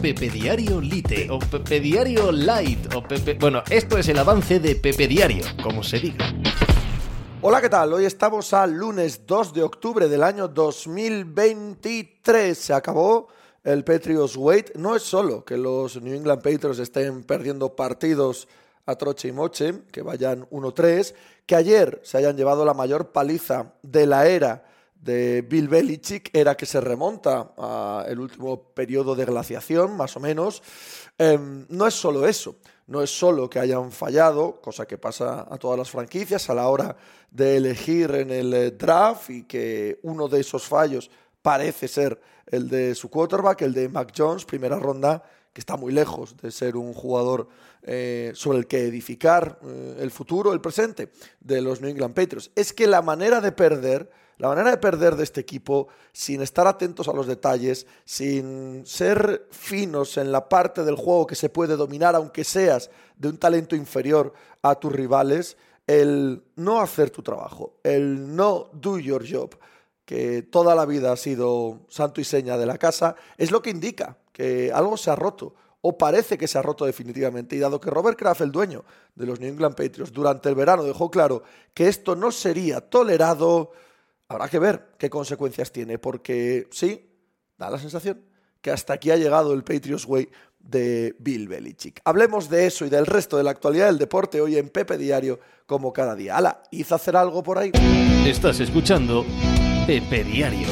Pepe Diario Lite o Pepe Diario Light o Pepe... Bueno, esto es el avance de Pepe Diario, como se diga. Hola, ¿qué tal? Hoy estamos al lunes 2 de octubre del año 2023. Se acabó el Patriots Wait. No es solo que los New England Patriots estén perdiendo partidos a troche y moche, que vayan 1-3, que ayer se hayan llevado la mayor paliza de la era de Bill Belichick era que se remonta al último periodo de glaciación, más o menos. Em, no es solo eso, no es solo que hayan fallado, cosa que pasa a todas las franquicias a la hora de elegir en el eh, draft y que uno de esos fallos parece ser el de su quarterback, el de Mac Jones, primera ronda, que está muy lejos de ser un jugador eh, sobre el que edificar eh, el futuro, el presente de los New England Patriots. Es que la manera de perder la manera de perder de este equipo, sin estar atentos a los detalles, sin ser finos en la parte del juego que se puede dominar, aunque seas de un talento inferior a tus rivales, el no hacer tu trabajo, el no do your job, que toda la vida ha sido santo y seña de la casa, es lo que indica que algo se ha roto o parece que se ha roto definitivamente. Y dado que Robert Kraft, el dueño de los New England Patriots, durante el verano dejó claro que esto no sería tolerado, habrá que ver qué consecuencias tiene, porque sí, da la sensación que hasta aquí ha llegado el Patriots Way de Bill Belichick. Hablemos de eso y del resto de la actualidad del deporte hoy en Pepe Diario, como cada día. Ala, ¿hizo hacer algo por ahí? Estás escuchando Pepe Diario.